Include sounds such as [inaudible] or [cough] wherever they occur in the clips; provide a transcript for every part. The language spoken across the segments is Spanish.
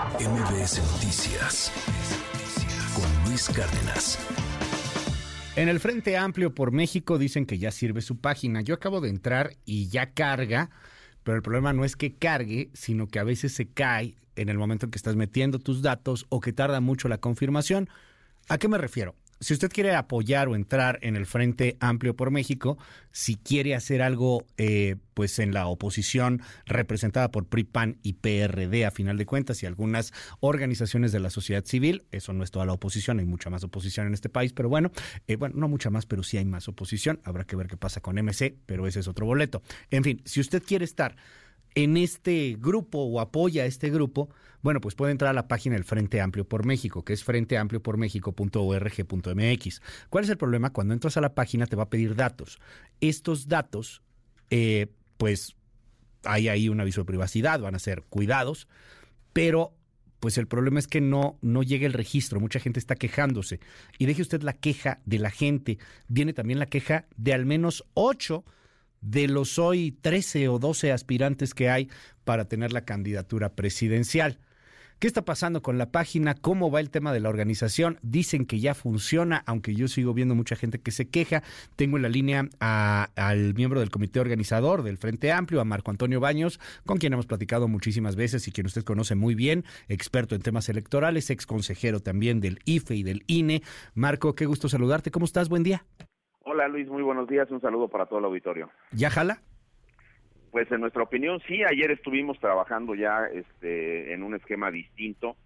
MBS Noticias con Luis Cárdenas. En el Frente Amplio por México dicen que ya sirve su página. Yo acabo de entrar y ya carga, pero el problema no es que cargue, sino que a veces se cae en el momento en que estás metiendo tus datos o que tarda mucho la confirmación. ¿A qué me refiero? Si usted quiere apoyar o entrar en el Frente Amplio por México, si quiere hacer algo eh, pues en la oposición representada por PRI, PAN y PRD a final de cuentas y algunas organizaciones de la sociedad civil, eso no es toda la oposición, hay mucha más oposición en este país, pero bueno, eh, bueno, no mucha más, pero sí hay más oposición, habrá que ver qué pasa con MC, pero ese es otro boleto. En fin, si usted quiere estar en este grupo o apoya a este grupo, bueno, pues puede entrar a la página del Frente Amplio por México, que es frenteampliopormexico.org.mx. ¿Cuál es el problema? Cuando entras a la página te va a pedir datos. Estos datos, eh, pues hay ahí un aviso de privacidad, van a ser cuidados, pero pues el problema es que no, no llega el registro, mucha gente está quejándose. Y deje usted la queja de la gente, viene también la queja de al menos ocho de los hoy 13 o 12 aspirantes que hay para tener la candidatura presidencial. ¿Qué está pasando con la página? ¿Cómo va el tema de la organización? Dicen que ya funciona, aunque yo sigo viendo mucha gente que se queja. Tengo en la línea al miembro del comité organizador del Frente Amplio, a Marco Antonio Baños, con quien hemos platicado muchísimas veces y quien usted conoce muy bien, experto en temas electorales, ex consejero también del IFE y del INE. Marco, qué gusto saludarte. ¿Cómo estás? Buen día. Hola Luis, muy buenos días. Un saludo para todo el auditorio. ¿Ya jala? Pues en nuestra opinión sí. Ayer estuvimos trabajando ya este, en un esquema distinto.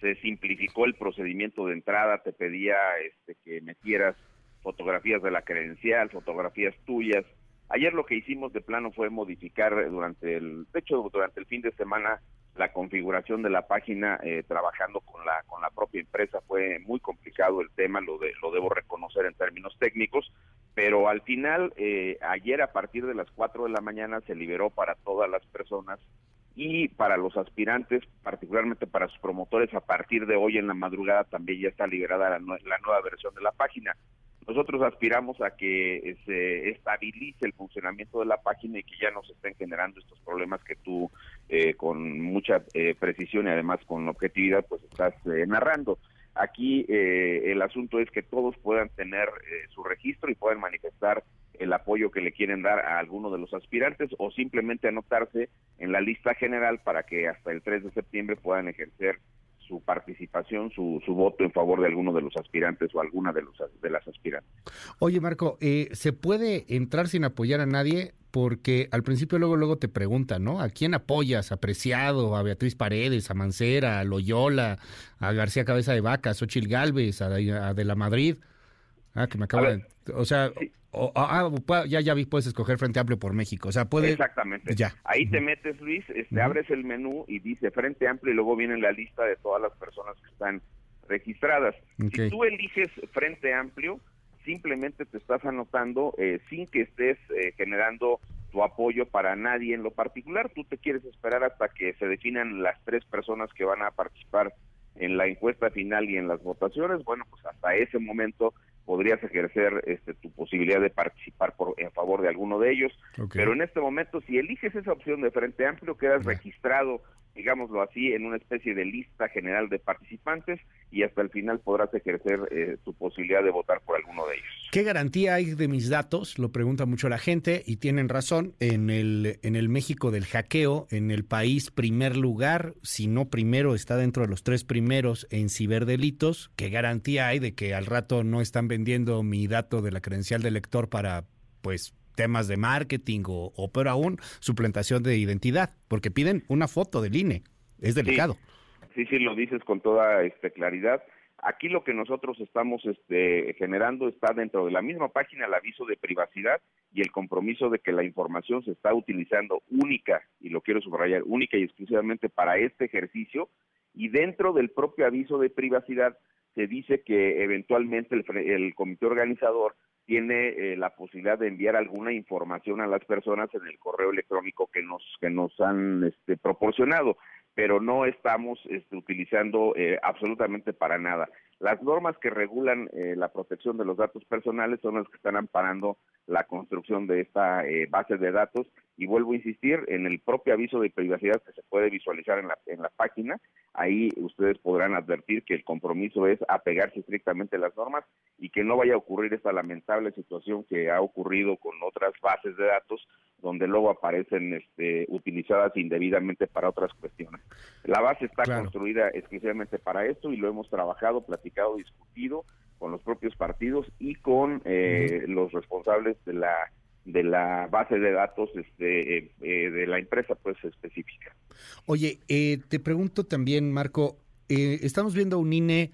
Se simplificó el procedimiento de entrada. Te pedía este, que metieras fotografías de la credencial, fotografías tuyas. Ayer lo que hicimos de plano fue modificar durante el, de hecho durante el fin de semana la configuración de la página eh, trabajando con la con la propia empresa fue muy complicado el tema lo de lo debo reconocer en términos técnicos pero al final eh, ayer a partir de las 4 de la mañana se liberó para todas las personas y para los aspirantes particularmente para sus promotores a partir de hoy en la madrugada también ya está liberada la, la nueva versión de la página. Nosotros aspiramos a que se estabilice el funcionamiento de la página y que ya no se estén generando estos problemas que tú eh, con mucha eh, precisión y además con objetividad pues estás eh, narrando. Aquí el asunto es que todos puedan tener su registro y puedan manifestar el apoyo que le quieren dar a alguno de los aspirantes o simplemente anotarse en la lista general para que hasta el 3 de septiembre puedan ejercer su participación, su, su voto en favor de alguno de los aspirantes o alguna de, los, de las aspirantes. Oye, Marco, eh, ¿se puede entrar sin apoyar a nadie? Porque al principio luego luego te preguntan, ¿no? ¿A quién apoyas? ¿A Preciado, a Beatriz Paredes, a Mancera, a Loyola, a García Cabeza de Vaca, a Xochil Gálvez, a, De la Madrid? Ah, que me acabo de... O sea, ah, ya, ya vi, puedes escoger Frente Amplio por México. O sea, puede. Exactamente. Ya. Ahí te metes, Luis, este, abres el menú y dice Frente Amplio y luego viene la lista de todas las personas que están registradas. Si tú eliges Frente Amplio, simplemente te estás anotando eh, sin que estés eh, generando tu apoyo para nadie en lo particular. Tú te quieres esperar hasta que se definan las tres personas que van a participar en la encuesta final y en las votaciones. Bueno, pues hasta ese momento podrías ejercer este, tu posibilidad de participar por, en favor de alguno de ellos. Pero en este momento, si eliges esa opción de Frente Amplio, quedas registrado, digámoslo así, en una especie de lista general de participantes y hasta el final podrás ejercer eh, tu posibilidad de votar por alguno de ellos. ¿Qué garantía hay de mis datos? Lo pregunta mucho la gente y tienen razón. En el, en el México del hackeo, en el país primer lugar, si no primero, está dentro de los tres primeros en ciberdelitos. ¿Qué garantía hay de que al rato no están vendiendo mi dato de la credencial de lector para, pues, temas de marketing o, o peor aún, suplantación de identidad? Porque piden una foto del INE. Es delicado. Sí, sí, lo dices con toda este, claridad. Aquí lo que nosotros estamos este, generando está dentro de la misma página el aviso de privacidad y el compromiso de que la información se está utilizando única, y lo quiero subrayar, única y exclusivamente para este ejercicio, y dentro del propio aviso de privacidad se dice que eventualmente el, comité organizador tiene eh, la posibilidad de enviar alguna información a las personas en el correo electrónico que nos que nos han este, proporcionado pero no estamos este, utilizando eh, absolutamente para nada. Las normas que regulan eh, la protección de los datos personales son las que están amparando la construcción de esta eh, base de datos y vuelvo a insistir en el propio aviso de privacidad que se puede visualizar en la, en la página, ahí ustedes podrán advertir que el compromiso es apegarse estrictamente a las normas y que no vaya a ocurrir esta lamentable situación que ha ocurrido con otras bases de datos donde luego aparecen este, utilizadas indebidamente para otras cuestiones. La base está construida exclusivamente para esto y lo hemos trabajado, platicado, discutido con los propios partidos y con eh, los responsables de la de la base de datos este, eh, eh, de la empresa pues específica. Oye, eh, te pregunto también, Marco, estamos viendo un INE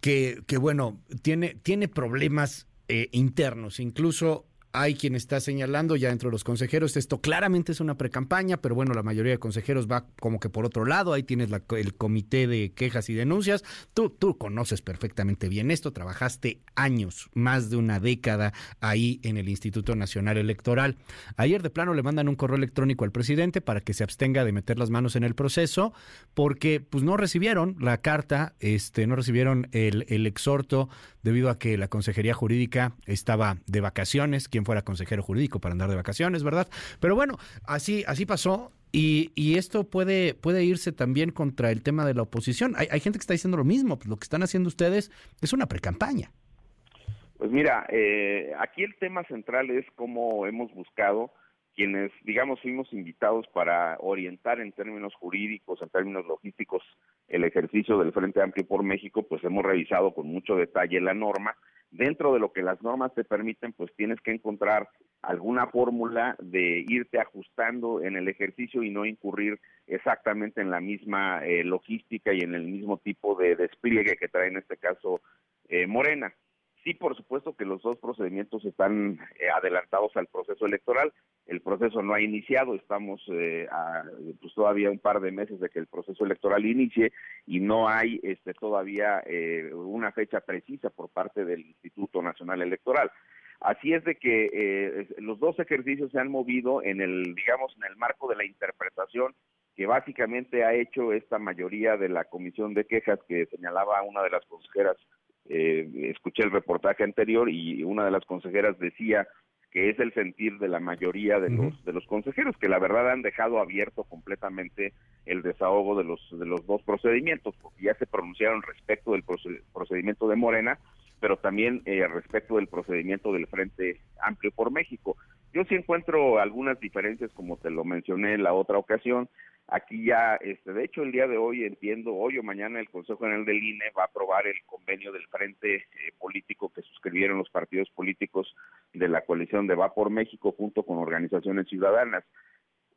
que, que bueno, tiene, tiene problemas internos, incluso hay quien está señalando ya dentro de los consejeros, esto claramente es una precampaña, pero bueno, la mayoría de consejeros va como que por otro lado, ahí tienes el comité de quejas y denuncias, tú, tú conoces perfectamente bien esto, trabajaste años, más de una década ahí en el Instituto Nacional Electoral. Ayer de plano le mandan un correo electrónico al presidente para que se abstenga de meter las manos en el proceso, porque pues no recibieron la carta, este, no recibieron el, el exhorto debido a que la Consejería Jurídica estaba de vacaciones, quien fuera consejero jurídico para andar de vacaciones, ¿verdad? Pero bueno, así, así pasó. Y, y, esto puede, puede irse también contra el tema de la oposición. Hay, hay gente que está diciendo lo mismo, pues lo que están haciendo ustedes es una precampaña. Pues mira, eh, aquí el tema central es cómo hemos buscado quienes, digamos, fuimos invitados para orientar en términos jurídicos, en términos logísticos, el ejercicio del Frente Amplio por México, pues hemos revisado con mucho detalle la norma. Dentro de lo que las normas te permiten, pues tienes que encontrar alguna fórmula de irte ajustando en el ejercicio y no incurrir exactamente en la misma eh, logística y en el mismo tipo de despliegue que trae en este caso eh, Morena. Sí, por supuesto que los dos procedimientos están eh, adelantados al proceso electoral. El proceso no ha iniciado, estamos eh, pues todavía un par de meses de que el proceso electoral inicie y no hay este, todavía eh, una fecha precisa por parte del Instituto Nacional Electoral. Así es de que los dos ejercicios se han movido en el, digamos, en el marco de la interpretación que básicamente ha hecho esta mayoría de la comisión de quejas que señalaba una de las consejeras eh, escuché el reportaje anterior y una de las consejeras decía que es el sentir de la mayoría de los de los consejeros que la verdad han dejado abierto completamente el desahogo de los de los dos procedimientos porque ya se pronunciaron respecto del procedimiento de Morena pero también eh, respecto del procedimiento del Frente Amplio por México yo sí encuentro algunas diferencias como te lo mencioné en la otra ocasión. Aquí ya, este, de hecho, el día de hoy entiendo, hoy o mañana el Consejo General del INE va a aprobar el convenio del frente eh, político que suscribieron los partidos políticos de la coalición de Va por México junto con organizaciones ciudadanas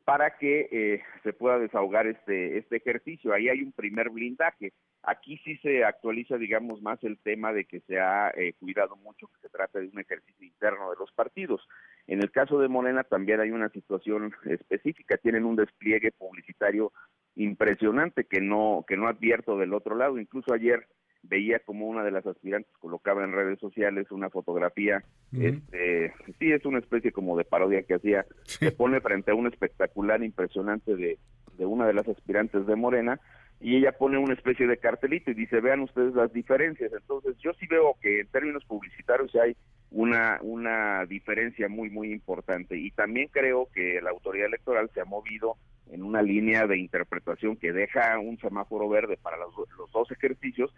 para que eh, se pueda desahogar este, este ejercicio. Ahí hay un primer blindaje. Aquí sí se actualiza, digamos, más el tema de que se ha eh, cuidado mucho que se trata de un ejercicio interno de los partidos. En el caso de Morena también hay una situación específica. Tienen un despliegue publicitario impresionante que no que no advierto del otro lado. Incluso ayer veía como una de las aspirantes colocaba en redes sociales una fotografía, este, sí es una especie como de parodia que hacía, se pone frente a un espectacular impresionante de, de una de las aspirantes de Morena y ella pone una especie de cartelito y dice, vean ustedes las diferencias. Entonces yo sí veo que en términos publicitarios hay una, una diferencia muy, muy importante. Y también creo que la autoridad electoral se ha movido en una línea de interpretación que deja un semáforo verde para los, los dos ejercicios,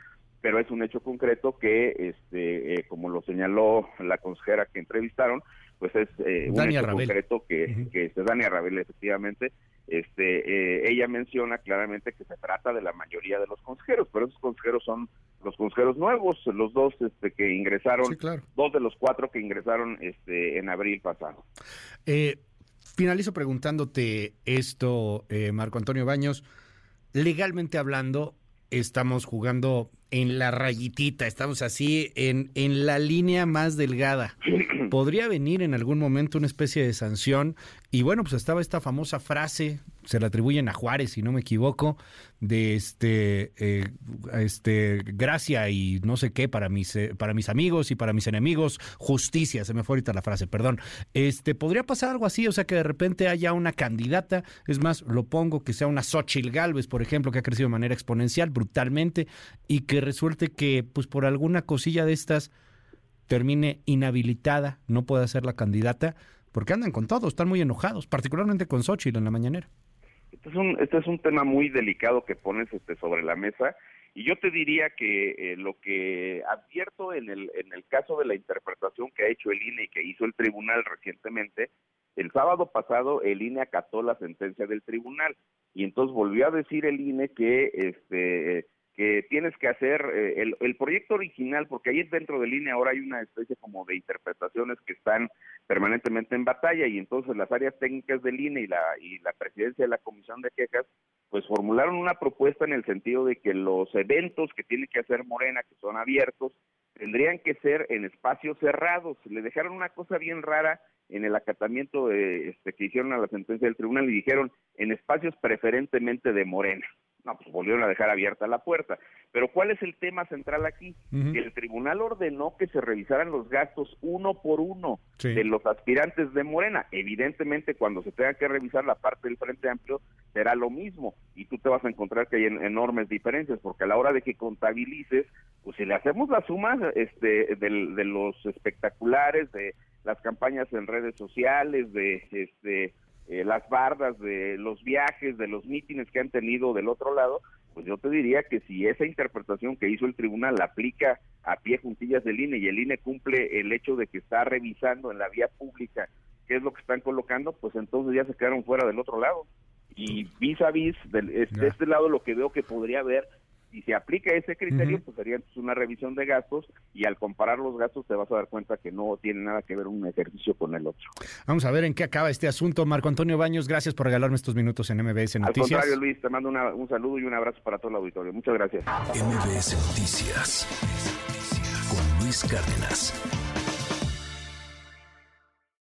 pero es un hecho concreto que, este, eh, como lo señaló la consejera que entrevistaron, pues es eh, un hecho concreto que, que este, Dania Rabel efectivamente, este, eh, ella menciona claramente que se trata de la mayoría de los consejeros, pero esos consejeros son los consejeros nuevos, los dos este, que ingresaron, dos de los cuatro que ingresaron este, en abril pasado. Finalizo preguntándote esto, eh, Marco Antonio Baños. Legalmente hablando, estamos jugando en la rayitita, estamos así en, en la línea más delgada. [clears throat] Podría venir en algún momento una especie de sanción y bueno, pues estaba esta famosa frase se le atribuyen a Juárez, si no me equivoco, de este, eh, este gracia y no sé qué para mis, eh, para mis amigos y para mis enemigos, justicia, se me fue ahorita la frase, perdón. Este, podría pasar algo así, o sea, que de repente haya una candidata, es más, lo pongo, que sea una Xochitl Galvez, por ejemplo, que ha crecido de manera exponencial, brutalmente, y que resulte que, pues por alguna cosilla de estas, termine inhabilitada, no pueda ser la candidata, porque andan con todo, están muy enojados, particularmente con Xochitl en la mañanera. Este es un, este es un tema muy delicado que pones este, sobre la mesa y yo te diría que eh, lo que advierto en el, en el caso de la interpretación que ha hecho el INE y que hizo el tribunal recientemente, el sábado pasado el INE acató la sentencia del tribunal y entonces volvió a decir el INE que este que tienes que hacer eh, el, el, proyecto original, porque ahí dentro de línea ahora hay una especie como de interpretaciones que están permanentemente en batalla y entonces las áreas técnicas del INE y la, y la presidencia de la Comisión de Quejas pues formularon una propuesta en el sentido de que los eventos que tiene que hacer Morena, que son abiertos, tendrían que ser en espacios cerrados. Le dejaron una cosa bien rara en el acatamiento de, este, que hicieron a la sentencia del tribunal y dijeron en espacios preferentemente de Morena no, pues volvieron a dejar abierta la puerta. Pero ¿cuál es el tema central aquí? Que el tribunal ordenó que se revisaran los gastos uno por uno de los aspirantes de Morena. Evidentemente, cuando se tenga que revisar la parte del Frente Amplio, será lo mismo. Y tú te vas a encontrar que hay enormes diferencias, porque a la hora de que contabilices, pues si le hacemos la suma este, de los espectaculares, de las campañas en redes sociales, de este eh, las bardas de los viajes, de los mítines que han tenido del otro lado, pues yo te diría que si esa interpretación que hizo el tribunal la aplica a pie juntillas del INE y el INE cumple el hecho de que está revisando en la vía pública qué es lo que están colocando, pues entonces ya se quedaron fuera del otro lado. Y vis a vis, de este lado lo que veo que podría haber si se aplica ese criterio, pues sería una revisión de gastos y al comparar los gastos te vas a dar cuenta que no tiene nada que ver un ejercicio con el otro. Vamos a ver en qué acaba este asunto. Marco Antonio Baños, gracias por regalarme estos minutos en MBS Noticias. Al contrario, Luis, te mando un saludo y un abrazo para todo el auditorio. Muchas gracias. MBS Noticias con Luis Cárdenas.